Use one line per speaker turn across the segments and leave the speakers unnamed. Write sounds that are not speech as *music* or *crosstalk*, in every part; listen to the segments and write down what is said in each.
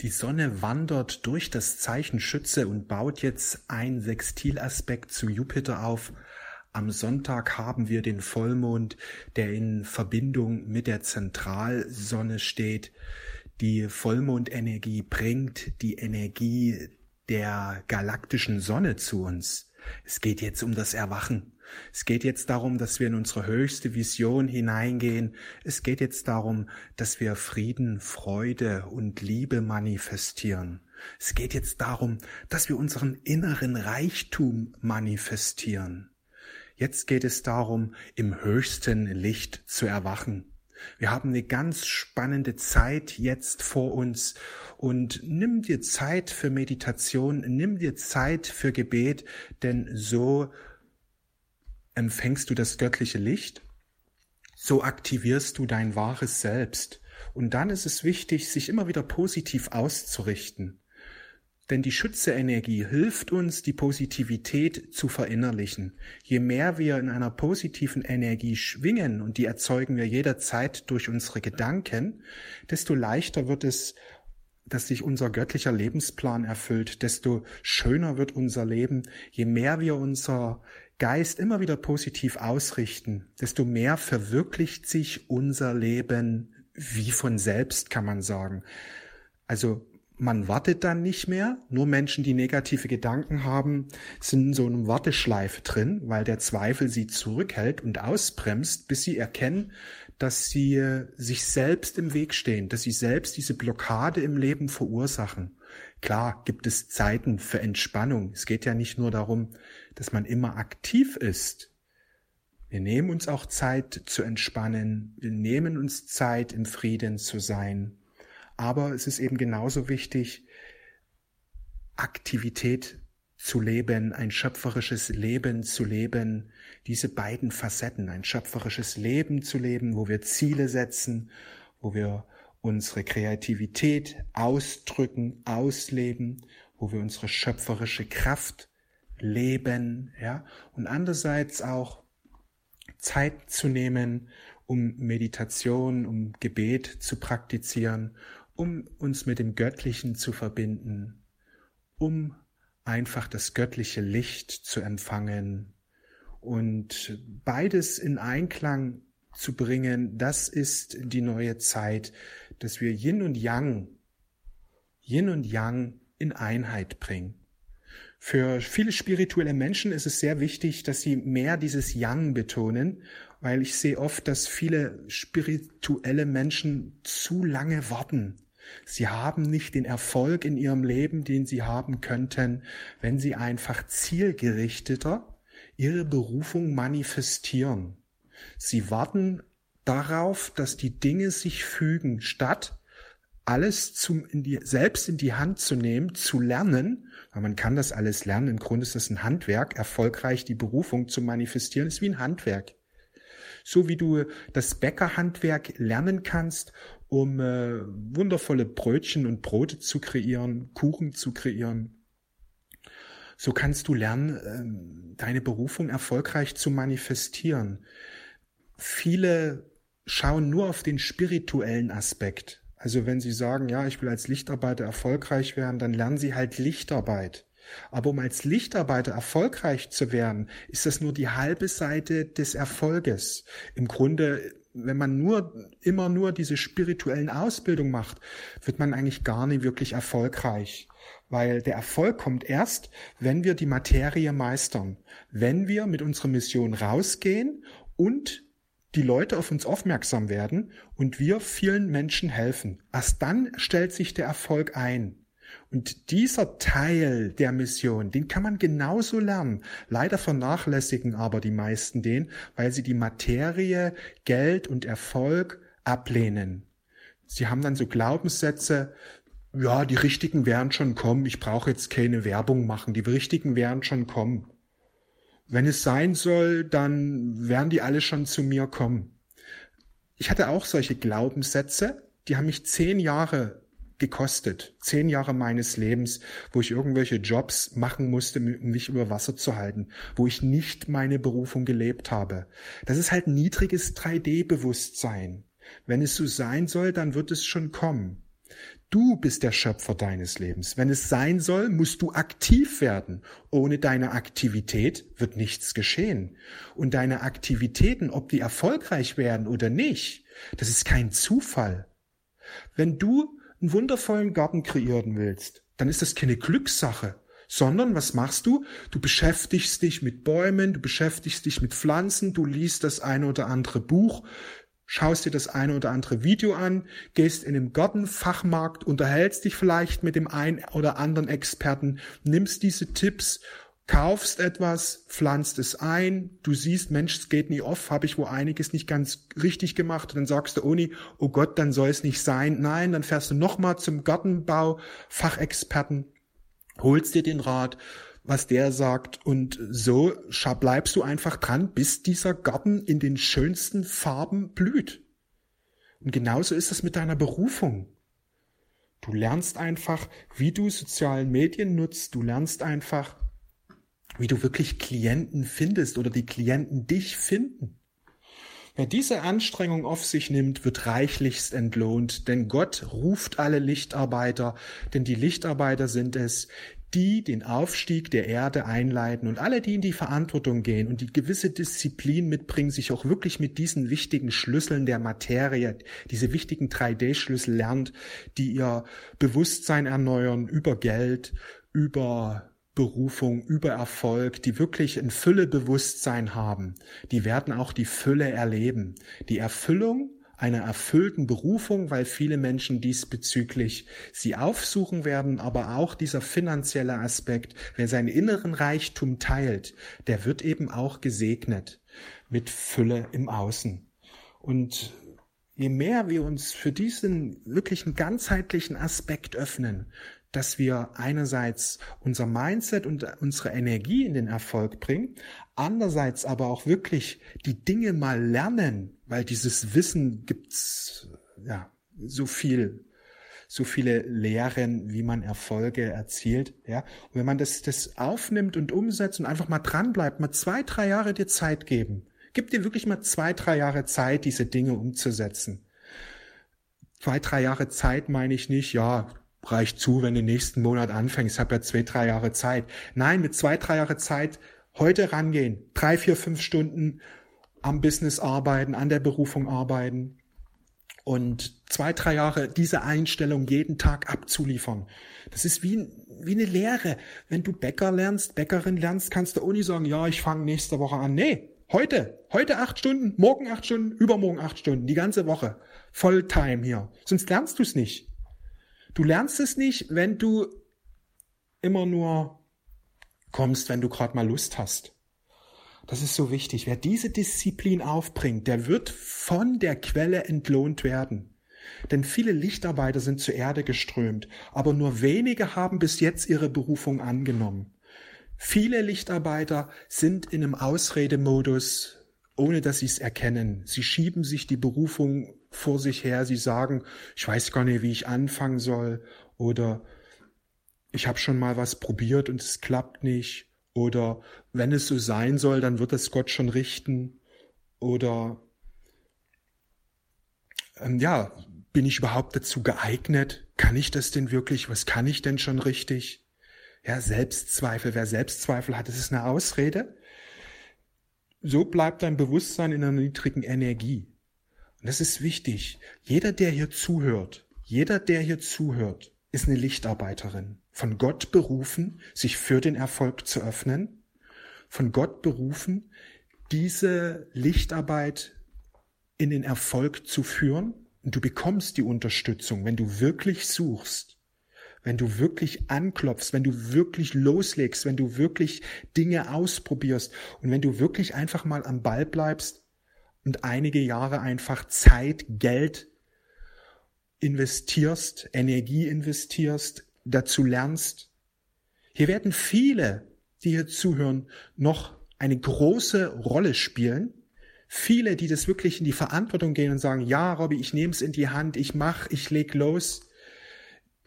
Die Sonne wandert durch das Zeichen Schütze und baut jetzt ein Sextilaspekt zu Jupiter auf. Am Sonntag haben wir den Vollmond, der in Verbindung mit der Zentralsonne steht. Die Vollmondenergie bringt die Energie der galaktischen Sonne zu uns. Es geht jetzt um das Erwachen. Es geht jetzt darum, dass wir in unsere höchste Vision hineingehen. Es geht jetzt darum, dass wir Frieden, Freude und Liebe manifestieren. Es geht jetzt darum, dass wir unseren inneren Reichtum manifestieren. Jetzt geht es darum, im höchsten Licht zu erwachen. Wir haben eine ganz spannende Zeit jetzt vor uns und nimm dir Zeit für Meditation, nimm dir Zeit für Gebet, denn so empfängst du das göttliche Licht, so aktivierst du dein wahres Selbst. Und dann ist es wichtig, sich immer wieder positiv auszurichten. Denn die Schütze-Energie hilft uns, die Positivität zu verinnerlichen. Je mehr wir in einer positiven Energie schwingen, und die erzeugen wir jederzeit durch unsere Gedanken, desto leichter wird es, dass sich unser göttlicher Lebensplan erfüllt, desto schöner wird unser Leben, je mehr wir unser Geist immer wieder positiv ausrichten, desto mehr verwirklicht sich unser Leben wie von selbst, kann man sagen. Also man wartet dann nicht mehr. Nur Menschen, die negative Gedanken haben, sind in so einem Warteschleife drin, weil der Zweifel sie zurückhält und ausbremst, bis sie erkennen, dass sie äh, sich selbst im Weg stehen, dass sie selbst diese Blockade im Leben verursachen. Klar gibt es Zeiten für Entspannung. Es geht ja nicht nur darum, dass man immer aktiv ist. Wir nehmen uns auch Zeit zu entspannen. Wir nehmen uns Zeit, im Frieden zu sein. Aber es ist eben genauso wichtig, Aktivität zu leben, ein schöpferisches Leben zu leben, diese beiden Facetten, ein schöpferisches Leben zu leben, wo wir Ziele setzen, wo wir unsere Kreativität ausdrücken, ausleben, wo wir unsere schöpferische Kraft leben, ja, und andererseits auch Zeit zu nehmen, um Meditation, um Gebet zu praktizieren, um uns mit dem Göttlichen zu verbinden, um einfach das göttliche Licht zu empfangen und beides in Einklang zu bringen, das ist die neue Zeit, dass wir Yin und Yang, Yin und Yang in Einheit bringen. Für viele spirituelle Menschen ist es sehr wichtig, dass sie mehr dieses Yang betonen, weil ich sehe oft, dass viele spirituelle Menschen zu lange warten. Sie haben nicht den Erfolg in ihrem Leben, den sie haben könnten, wenn sie einfach zielgerichteter ihre Berufung manifestieren. Sie warten darauf, dass die Dinge sich fügen, statt alles zum, in die, selbst in die Hand zu nehmen, zu lernen, weil man kann das alles lernen. Im Grunde ist es ein Handwerk. Erfolgreich die Berufung zu manifestieren ist wie ein Handwerk. So wie du das Bäckerhandwerk lernen kannst, um äh, wundervolle Brötchen und Brote zu kreieren, Kuchen zu kreieren, so kannst du lernen, ähm, deine Berufung erfolgreich zu manifestieren. Viele schauen nur auf den spirituellen Aspekt. Also wenn sie sagen, ja, ich will als Lichtarbeiter erfolgreich werden, dann lernen sie halt Lichtarbeit. Aber um als Lichtarbeiter erfolgreich zu werden, ist das nur die halbe Seite des Erfolges. Im Grunde, wenn man nur, immer nur diese spirituellen Ausbildung macht, wird man eigentlich gar nicht wirklich erfolgreich. Weil der Erfolg kommt erst, wenn wir die Materie meistern. Wenn wir mit unserer Mission rausgehen und die Leute auf uns aufmerksam werden und wir vielen Menschen helfen. Erst dann stellt sich der Erfolg ein. Und dieser Teil der Mission, den kann man genauso lernen. Leider vernachlässigen aber die meisten den, weil sie die Materie, Geld und Erfolg ablehnen. Sie haben dann so Glaubenssätze, ja, die Richtigen werden schon kommen, ich brauche jetzt keine Werbung machen, die Richtigen werden schon kommen. Wenn es sein soll, dann werden die alle schon zu mir kommen. Ich hatte auch solche Glaubenssätze, die haben mich zehn Jahre gekostet. Zehn Jahre meines Lebens, wo ich irgendwelche Jobs machen musste, um mich über Wasser zu halten, wo ich nicht meine Berufung gelebt habe. Das ist halt niedriges 3D-Bewusstsein. Wenn es so sein soll, dann wird es schon kommen. Du bist der Schöpfer deines Lebens. Wenn es sein soll, musst du aktiv werden. Ohne deine Aktivität wird nichts geschehen. Und deine Aktivitäten, ob die erfolgreich werden oder nicht, das ist kein Zufall. Wenn du einen wundervollen Garten kreieren willst, dann ist das keine Glückssache, sondern was machst du? Du beschäftigst dich mit Bäumen, du beschäftigst dich mit Pflanzen, du liest das eine oder andere Buch, schaust dir das eine oder andere Video an, gehst in den Gartenfachmarkt, unterhältst dich vielleicht mit dem einen oder anderen Experten, nimmst diese Tipps kaufst etwas, pflanzt es ein, du siehst, Mensch, es geht nie off, habe ich wo einiges nicht ganz richtig gemacht, und dann sagst du, Uni, oh Gott, dann soll es nicht sein. Nein, dann fährst du nochmal zum Gartenbau, Fachexperten, holst dir den Rat, was der sagt und so bleibst du einfach dran, bis dieser Garten in den schönsten Farben blüht. Und genauso ist es mit deiner Berufung. Du lernst einfach, wie du sozialen Medien nutzt, du lernst einfach, wie du wirklich Klienten findest oder die Klienten dich finden. Wer diese Anstrengung auf sich nimmt, wird reichlichst entlohnt, denn Gott ruft alle Lichtarbeiter, denn die Lichtarbeiter sind es, die den Aufstieg der Erde einleiten und alle, die in die Verantwortung gehen und die gewisse Disziplin mitbringen, sich auch wirklich mit diesen wichtigen Schlüsseln der Materie, diese wichtigen 3D-Schlüssel lernt, die ihr Bewusstsein erneuern über Geld, über Berufung, über Erfolg, die wirklich ein Füllebewusstsein haben, die werden auch die Fülle erleben. Die Erfüllung einer erfüllten Berufung, weil viele Menschen diesbezüglich sie aufsuchen werden, aber auch dieser finanzielle Aspekt, wer seinen inneren Reichtum teilt, der wird eben auch gesegnet mit Fülle im Außen. Und je mehr wir uns für diesen wirklichen ganzheitlichen Aspekt öffnen, dass wir einerseits unser Mindset und unsere Energie in den Erfolg bringen, andererseits aber auch wirklich die Dinge mal lernen, weil dieses Wissen gibt's ja so viel so viele Lehren, wie man Erfolge erzielt, ja. Und wenn man das, das aufnimmt und umsetzt und einfach mal dran bleibt, mal zwei, drei Jahre dir Zeit geben. Gib dir wirklich mal zwei, drei Jahre Zeit, diese Dinge umzusetzen. Zwei, drei Jahre Zeit meine ich nicht, ja, reicht zu, wenn du nächsten Monat anfängst. Ich habe ja zwei, drei Jahre Zeit. Nein, mit zwei, drei Jahre Zeit heute rangehen. Drei, vier, fünf Stunden am Business arbeiten, an der Berufung arbeiten und zwei, drei Jahre diese Einstellung jeden Tag abzuliefern. Das ist wie, wie eine Lehre. Wenn du Bäcker lernst, Bäckerin lernst, kannst du nicht sagen, ja, ich fange nächste Woche an. Nee, heute. Heute acht Stunden, morgen acht Stunden, übermorgen acht Stunden, die ganze Woche. Volltime hier. Sonst lernst du es nicht. Du lernst es nicht, wenn du immer nur kommst, wenn du gerade mal Lust hast. Das ist so wichtig. Wer diese Disziplin aufbringt, der wird von der Quelle entlohnt werden. Denn viele Lichtarbeiter sind zur Erde geströmt, aber nur wenige haben bis jetzt ihre Berufung angenommen. Viele Lichtarbeiter sind in einem Ausredemodus, ohne dass sie es erkennen. Sie schieben sich die Berufung vor sich her. Sie sagen, ich weiß gar nicht, wie ich anfangen soll oder ich habe schon mal was probiert und es klappt nicht oder wenn es so sein soll, dann wird es Gott schon richten oder ähm, ja, bin ich überhaupt dazu geeignet? Kann ich das denn wirklich? Was kann ich denn schon richtig? Ja, Selbstzweifel. Wer Selbstzweifel hat, das ist eine Ausrede. So bleibt dein Bewusstsein in einer niedrigen Energie. Und das ist wichtig. Jeder, der hier zuhört, jeder, der hier zuhört, ist eine Lichtarbeiterin. Von Gott berufen, sich für den Erfolg zu öffnen. Von Gott berufen, diese Lichtarbeit in den Erfolg zu führen. Und du bekommst die Unterstützung, wenn du wirklich suchst, wenn du wirklich anklopfst, wenn du wirklich loslegst, wenn du wirklich Dinge ausprobierst und wenn du wirklich einfach mal am Ball bleibst und einige Jahre einfach Zeit, Geld investierst, Energie investierst, dazu lernst. Hier werden viele, die hier zuhören, noch eine große Rolle spielen. Viele, die das wirklich in die Verantwortung gehen und sagen, ja, Robby, ich nehme es in die Hand, ich mach, ich leg los.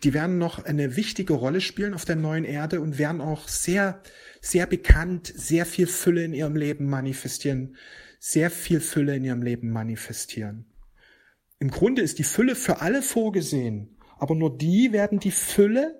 Die werden noch eine wichtige Rolle spielen auf der neuen Erde und werden auch sehr, sehr bekannt, sehr viel Fülle in ihrem Leben manifestieren, sehr viel Fülle in ihrem Leben manifestieren. Im Grunde ist die Fülle für alle vorgesehen, aber nur die werden die Fülle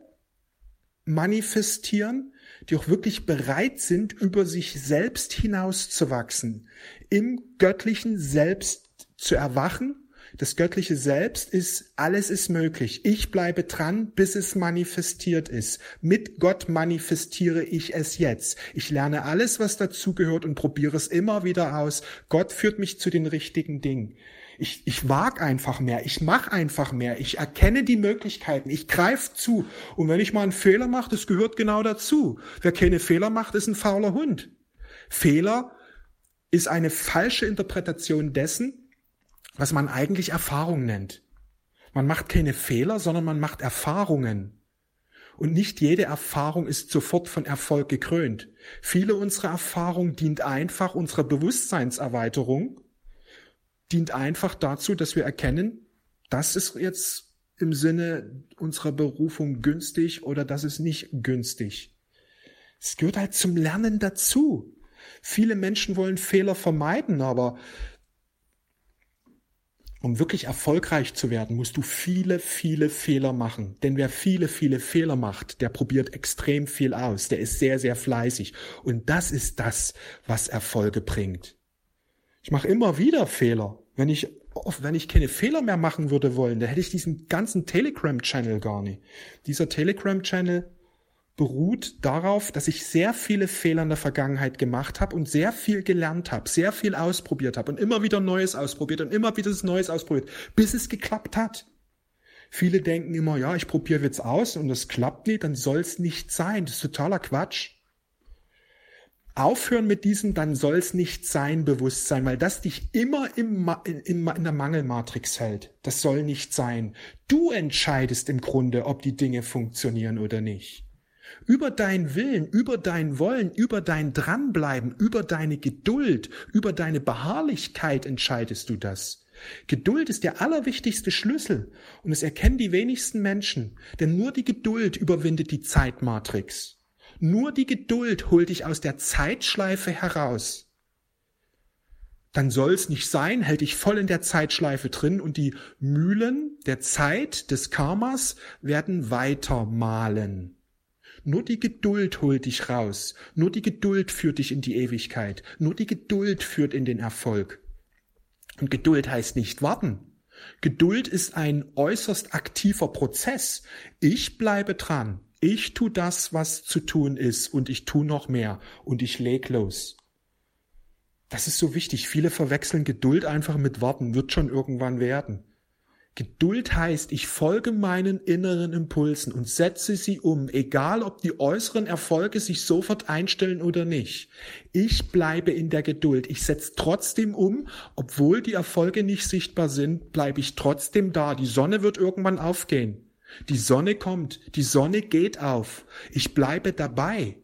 manifestieren, die auch wirklich bereit sind, über sich selbst hinauszuwachsen, im göttlichen Selbst zu erwachen. Das göttliche Selbst ist, alles ist möglich. Ich bleibe dran, bis es manifestiert ist. Mit Gott manifestiere ich es jetzt. Ich lerne alles, was dazugehört und probiere es immer wieder aus. Gott führt mich zu den richtigen Dingen. Ich, ich wag einfach mehr, ich mache einfach mehr, ich erkenne die Möglichkeiten, ich greife zu. Und wenn ich mal einen Fehler mache, das gehört genau dazu. Wer keine Fehler macht, ist ein fauler Hund. Fehler ist eine falsche Interpretation dessen, was man eigentlich Erfahrung nennt. Man macht keine Fehler, sondern man macht Erfahrungen. Und nicht jede Erfahrung ist sofort von Erfolg gekrönt. Viele unserer Erfahrung dient einfach unserer Bewusstseinserweiterung dient einfach dazu, dass wir erkennen, das ist jetzt im Sinne unserer Berufung günstig oder das ist nicht günstig. Es gehört halt zum Lernen dazu. Viele Menschen wollen Fehler vermeiden, aber um wirklich erfolgreich zu werden, musst du viele, viele Fehler machen. Denn wer viele, viele Fehler macht, der probiert extrem viel aus. Der ist sehr, sehr fleißig. Und das ist das, was Erfolge bringt. Ich mache immer wieder Fehler. Wenn ich, wenn ich keine Fehler mehr machen würde wollen, dann hätte ich diesen ganzen Telegram-Channel gar nicht. Dieser Telegram-Channel beruht darauf, dass ich sehr viele Fehler in der Vergangenheit gemacht habe und sehr viel gelernt habe, sehr viel ausprobiert habe und immer wieder Neues ausprobiert und immer wieder Neues ausprobiert, bis es geklappt hat. Viele denken immer, ja, ich probiere jetzt aus und es klappt nicht, dann soll es nicht sein. Das ist totaler Quatsch aufhören mit diesem, dann soll es nicht sein Bewusstsein, weil das dich immer im, in, in der Mangelmatrix hält. Das soll nicht sein. Du entscheidest im Grunde, ob die Dinge funktionieren oder nicht. Über deinen Willen, über dein Wollen, über dein Dranbleiben, über deine Geduld, über deine Beharrlichkeit entscheidest du das. Geduld ist der allerwichtigste Schlüssel und es erkennen die wenigsten Menschen, denn nur die Geduld überwindet die Zeitmatrix. Nur die Geduld holt dich aus der Zeitschleife heraus. Dann soll's nicht sein, hält dich voll in der Zeitschleife drin und die Mühlen der Zeit des Karmas werden weiter malen. Nur die Geduld holt dich raus. Nur die Geduld führt dich in die Ewigkeit. Nur die Geduld führt in den Erfolg. Und Geduld heißt nicht warten. Geduld ist ein äußerst aktiver Prozess. Ich bleibe dran. Ich tu das, was zu tun ist und ich tu noch mehr und ich leg los. Das ist so wichtig. Viele verwechseln Geduld einfach mit Warten, wird schon irgendwann werden. Geduld heißt, ich folge meinen inneren Impulsen und setze sie um, egal ob die äußeren Erfolge sich sofort einstellen oder nicht. Ich bleibe in der Geduld. Ich setze trotzdem um, obwohl die Erfolge nicht sichtbar sind, bleibe ich trotzdem da. Die Sonne wird irgendwann aufgehen. Die Sonne kommt, die Sonne geht auf. Ich bleibe dabei.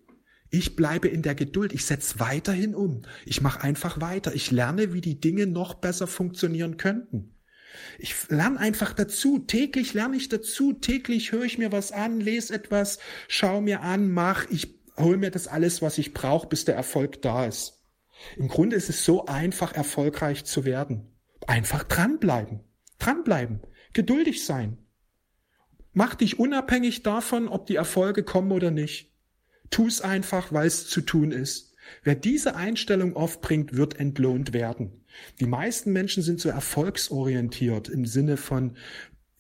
Ich bleibe in der Geduld. Ich setze weiterhin um. Ich mache einfach weiter. Ich lerne, wie die Dinge noch besser funktionieren könnten. Ich lerne einfach dazu. Täglich lerne ich dazu. Täglich höre ich mir was an, lese etwas, schaue mir an, mach. Ich hole mir das alles, was ich brauche, bis der Erfolg da ist. Im Grunde ist es so einfach, erfolgreich zu werden. Einfach dranbleiben. Dranbleiben. Geduldig sein. Mach dich unabhängig davon, ob die Erfolge kommen oder nicht. Tu es einfach, weil es zu tun ist. Wer diese Einstellung aufbringt, wird entlohnt werden. Die meisten Menschen sind so erfolgsorientiert im Sinne von,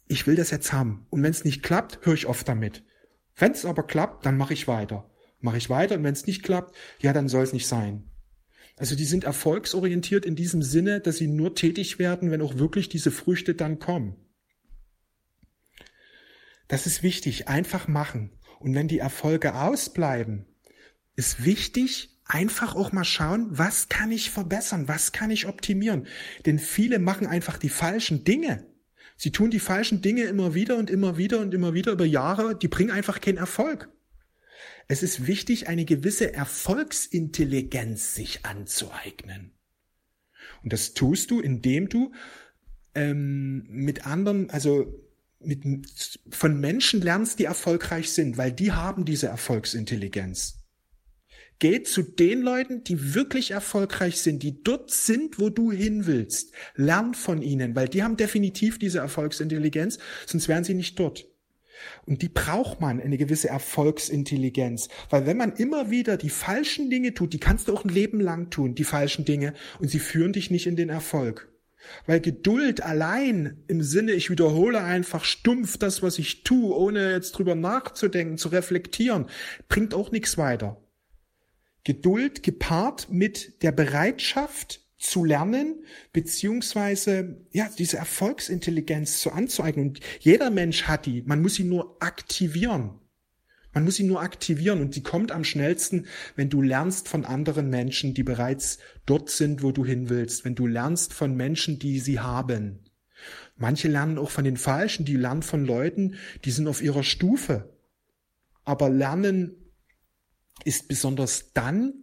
ich will das jetzt haben. Und wenn es nicht klappt, höre ich oft damit. Wenn es aber klappt, dann mache ich weiter. Mache ich weiter und wenn es nicht klappt, ja, dann soll es nicht sein. Also die sind erfolgsorientiert in diesem Sinne, dass sie nur tätig werden, wenn auch wirklich diese Früchte dann kommen. Das ist wichtig, einfach machen. Und wenn die Erfolge ausbleiben, ist wichtig, einfach auch mal schauen, was kann ich verbessern, was kann ich optimieren. Denn viele machen einfach die falschen Dinge. Sie tun die falschen Dinge immer wieder und immer wieder und immer wieder über Jahre, die bringen einfach keinen Erfolg. Es ist wichtig, eine gewisse Erfolgsintelligenz sich anzueignen. Und das tust du, indem du ähm, mit anderen, also mit, von Menschen lernst, die erfolgreich sind, weil die haben diese Erfolgsintelligenz. Geh zu den Leuten, die wirklich erfolgreich sind, die dort sind, wo du hin willst. Lern von ihnen, weil die haben definitiv diese Erfolgsintelligenz, sonst wären sie nicht dort. Und die braucht man, eine gewisse Erfolgsintelligenz. Weil wenn man immer wieder die falschen Dinge tut, die kannst du auch ein Leben lang tun, die falschen Dinge, und sie führen dich nicht in den Erfolg. Weil Geduld allein im Sinne, ich wiederhole einfach stumpf das, was ich tue, ohne jetzt drüber nachzudenken, zu reflektieren, bringt auch nichts weiter. Geduld gepaart mit der Bereitschaft zu lernen, beziehungsweise, ja, diese Erfolgsintelligenz zu anzueignen. Und jeder Mensch hat die. Man muss sie nur aktivieren. Man muss sie nur aktivieren und sie kommt am schnellsten, wenn du lernst von anderen Menschen, die bereits dort sind, wo du hin willst, wenn du lernst von Menschen, die sie haben. Manche lernen auch von den Falschen, die lernen von Leuten, die sind auf ihrer Stufe. Aber Lernen ist besonders dann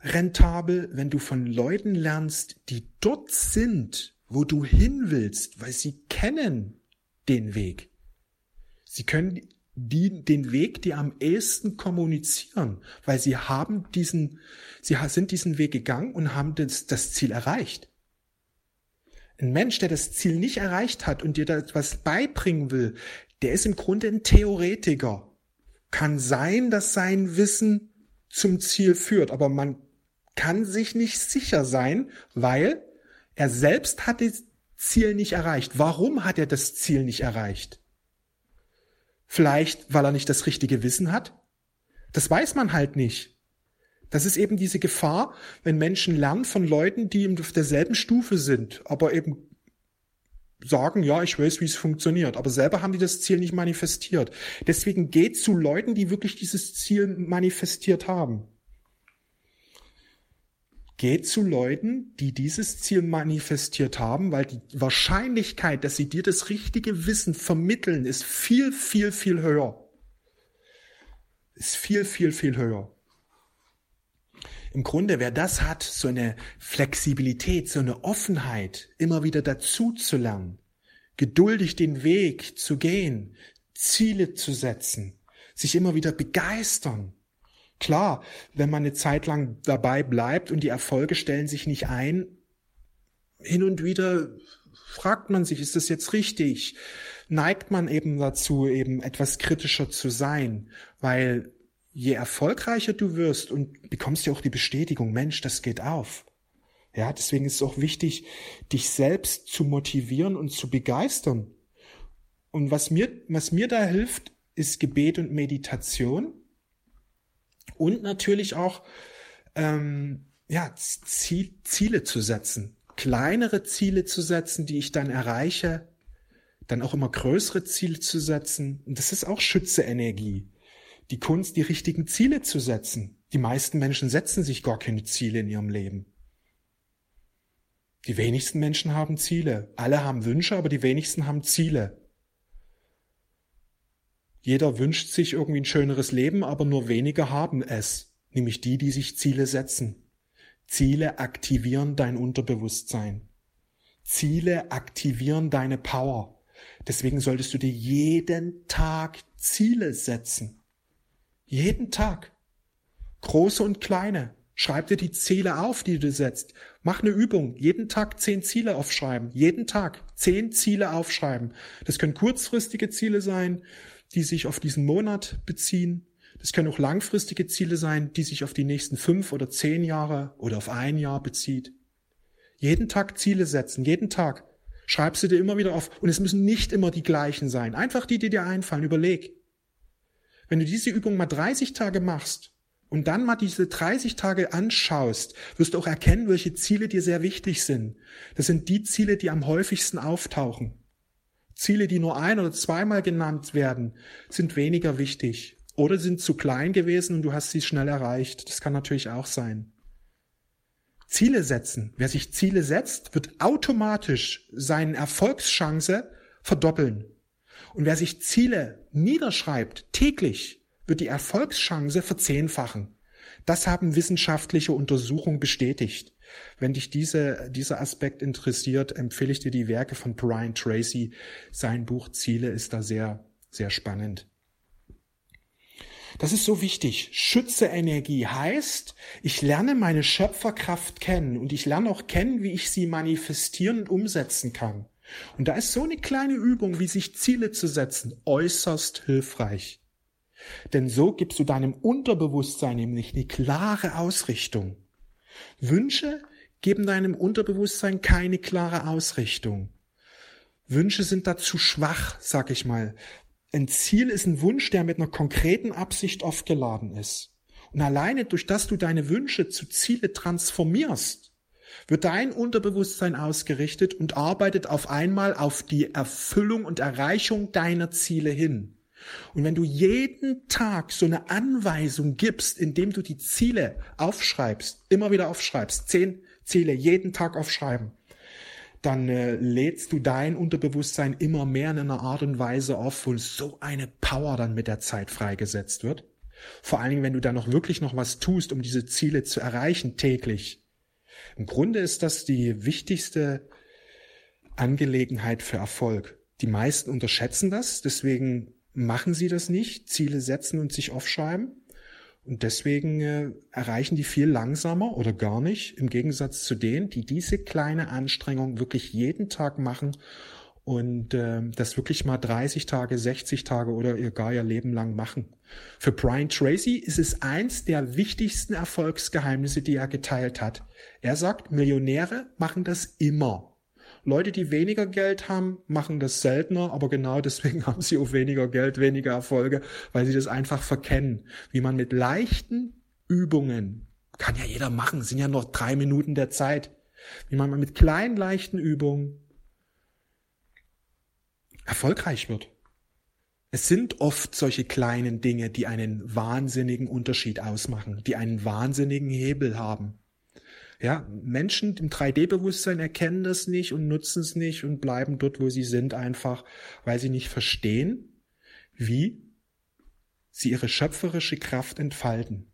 rentabel, wenn du von Leuten lernst, die dort sind, wo du hin willst, weil sie kennen den Weg. Sie können die, den Weg, die am ehesten kommunizieren, weil sie haben diesen, sie sind diesen Weg gegangen und haben das, das Ziel erreicht. Ein Mensch, der das Ziel nicht erreicht hat und dir da etwas beibringen will, der ist im Grunde ein Theoretiker. Kann sein, dass sein Wissen zum Ziel führt, aber man kann sich nicht sicher sein, weil er selbst hat das Ziel nicht erreicht. Warum hat er das Ziel nicht erreicht? Vielleicht, weil er nicht das richtige Wissen hat? Das weiß man halt nicht. Das ist eben diese Gefahr, wenn Menschen lernen von Leuten, die auf derselben Stufe sind, aber eben sagen, ja, ich weiß, wie es funktioniert, aber selber haben die das Ziel nicht manifestiert. Deswegen geht zu Leuten, die wirklich dieses Ziel manifestiert haben. Geht zu Leuten, die dieses Ziel manifestiert haben, weil die Wahrscheinlichkeit, dass sie dir das richtige Wissen vermitteln, ist viel, viel, viel höher. Ist viel, viel, viel höher. Im Grunde, wer das hat, so eine Flexibilität, so eine Offenheit, immer wieder dazu zu lernen, geduldig den Weg zu gehen, Ziele zu setzen, sich immer wieder begeistern, Klar, wenn man eine Zeit lang dabei bleibt und die Erfolge stellen sich nicht ein, hin und wieder fragt man sich, ist das jetzt richtig? Neigt man eben dazu, eben etwas kritischer zu sein, weil je erfolgreicher du wirst und bekommst ja auch die Bestätigung, Mensch, das geht auf. Ja, deswegen ist es auch wichtig, dich selbst zu motivieren und zu begeistern. Und was mir, was mir da hilft, ist Gebet und Meditation und natürlich auch ähm, ja, Ziele zu setzen, kleinere Ziele zu setzen, die ich dann erreiche, dann auch immer größere Ziele zu setzen. Und das ist auch Schütze-Energie. Die Kunst, die richtigen Ziele zu setzen. Die meisten Menschen setzen sich gar keine Ziele in ihrem Leben. Die wenigsten Menschen haben Ziele. Alle haben Wünsche, aber die wenigsten haben Ziele. Jeder wünscht sich irgendwie ein schöneres Leben, aber nur wenige haben es, nämlich die, die sich Ziele setzen. Ziele aktivieren dein Unterbewusstsein. Ziele aktivieren deine Power. Deswegen solltest du dir jeden Tag Ziele setzen. Jeden Tag. Große und kleine. Schreib dir die Ziele auf, die du setzt. Mach eine Übung. Jeden Tag zehn Ziele aufschreiben. Jeden Tag zehn Ziele aufschreiben. Das können kurzfristige Ziele sein die sich auf diesen Monat beziehen. Das können auch langfristige Ziele sein, die sich auf die nächsten fünf oder zehn Jahre oder auf ein Jahr bezieht. Jeden Tag Ziele setzen, jeden Tag. Schreib sie dir immer wieder auf. Und es müssen nicht immer die gleichen sein. Einfach die, die dir einfallen. Überleg. Wenn du diese Übung mal 30 Tage machst und dann mal diese 30 Tage anschaust, wirst du auch erkennen, welche Ziele dir sehr wichtig sind. Das sind die Ziele, die am häufigsten auftauchen. Ziele, die nur ein oder zweimal genannt werden, sind weniger wichtig oder sind zu klein gewesen und du hast sie schnell erreicht. Das kann natürlich auch sein. Ziele setzen. Wer sich Ziele setzt, wird automatisch seine Erfolgschance verdoppeln. Und wer sich Ziele niederschreibt, täglich, wird die Erfolgschance verzehnfachen. Das haben wissenschaftliche Untersuchungen bestätigt. Wenn dich diese, dieser Aspekt interessiert, empfehle ich dir die Werke von Brian Tracy. Sein Buch Ziele ist da sehr, sehr spannend. Das ist so wichtig. Schütze Energie heißt, ich lerne meine Schöpferkraft kennen und ich lerne auch kennen, wie ich sie manifestieren und umsetzen kann. Und da ist so eine kleine Übung, wie sich Ziele zu setzen, äußerst hilfreich. Denn so gibst du deinem Unterbewusstsein nämlich eine klare Ausrichtung. Wünsche geben deinem Unterbewusstsein keine klare Ausrichtung. Wünsche sind dazu schwach, sag ich mal. Ein Ziel ist ein Wunsch, der mit einer konkreten Absicht aufgeladen ist. Und alleine durch das du deine Wünsche zu Ziele transformierst, wird dein Unterbewusstsein ausgerichtet und arbeitet auf einmal auf die Erfüllung und Erreichung deiner Ziele hin. Und wenn du jeden Tag so eine Anweisung gibst, indem du die Ziele aufschreibst, immer wieder aufschreibst, zehn Ziele jeden Tag aufschreiben, dann äh, lädst du dein Unterbewusstsein immer mehr in einer Art und Weise auf, wo so eine Power dann mit der Zeit freigesetzt wird. Vor allen Dingen, wenn du dann noch wirklich noch was tust, um diese Ziele zu erreichen täglich. Im Grunde ist das die wichtigste Angelegenheit für Erfolg. Die meisten unterschätzen das, deswegen machen sie das nicht, Ziele setzen und sich aufschreiben. Und deswegen äh, erreichen die viel langsamer oder gar nicht, im Gegensatz zu denen, die diese kleine Anstrengung wirklich jeden Tag machen und äh, das wirklich mal 30 Tage, 60 Tage oder gar ihr Leben lang machen. Für Brian Tracy ist es eins der wichtigsten Erfolgsgeheimnisse, die er geteilt hat. Er sagt, Millionäre machen das immer. Leute, die weniger Geld haben, machen das seltener, aber genau deswegen *laughs* haben sie auch weniger Geld, weniger Erfolge, weil sie das einfach verkennen. Wie man mit leichten Übungen, kann ja jeder machen, sind ja noch drei Minuten der Zeit, wie man mit kleinen, leichten Übungen erfolgreich wird. Es sind oft solche kleinen Dinge, die einen wahnsinnigen Unterschied ausmachen, die einen wahnsinnigen Hebel haben. Ja, Menschen im 3D-Bewusstsein erkennen das nicht und nutzen es nicht und bleiben dort, wo sie sind, einfach, weil sie nicht verstehen, wie sie ihre schöpferische Kraft entfalten.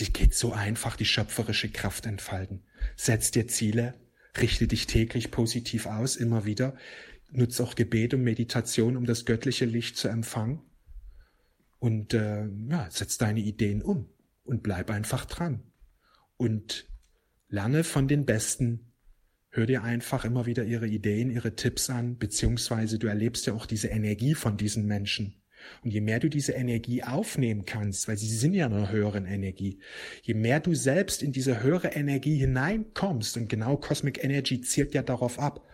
Die geht so einfach, die schöpferische Kraft entfalten. Setz dir Ziele, richte dich täglich positiv aus, immer wieder. Nutze auch Gebet und Meditation, um das göttliche Licht zu empfangen. Und äh, ja, setz deine Ideen um und bleib einfach dran. Und Lerne von den Besten. Hör dir einfach immer wieder ihre Ideen, ihre Tipps an, beziehungsweise du erlebst ja auch diese Energie von diesen Menschen. Und je mehr du diese Energie aufnehmen kannst, weil sie sind ja in einer höheren Energie, je mehr du selbst in diese höhere Energie hineinkommst, und genau Cosmic Energy zielt ja darauf ab,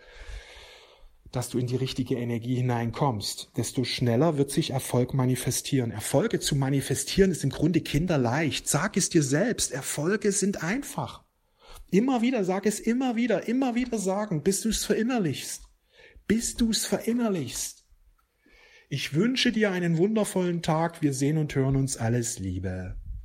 dass du in die richtige Energie hineinkommst, desto schneller wird sich Erfolg manifestieren. Erfolge zu manifestieren ist im Grunde kinderleicht. Sag es dir selbst, Erfolge sind einfach. Immer wieder, sag es immer wieder, immer wieder sagen, bis du es verinnerlichst. Bis du es verinnerlichst. Ich wünsche dir einen wundervollen Tag. Wir sehen und hören uns alles Liebe.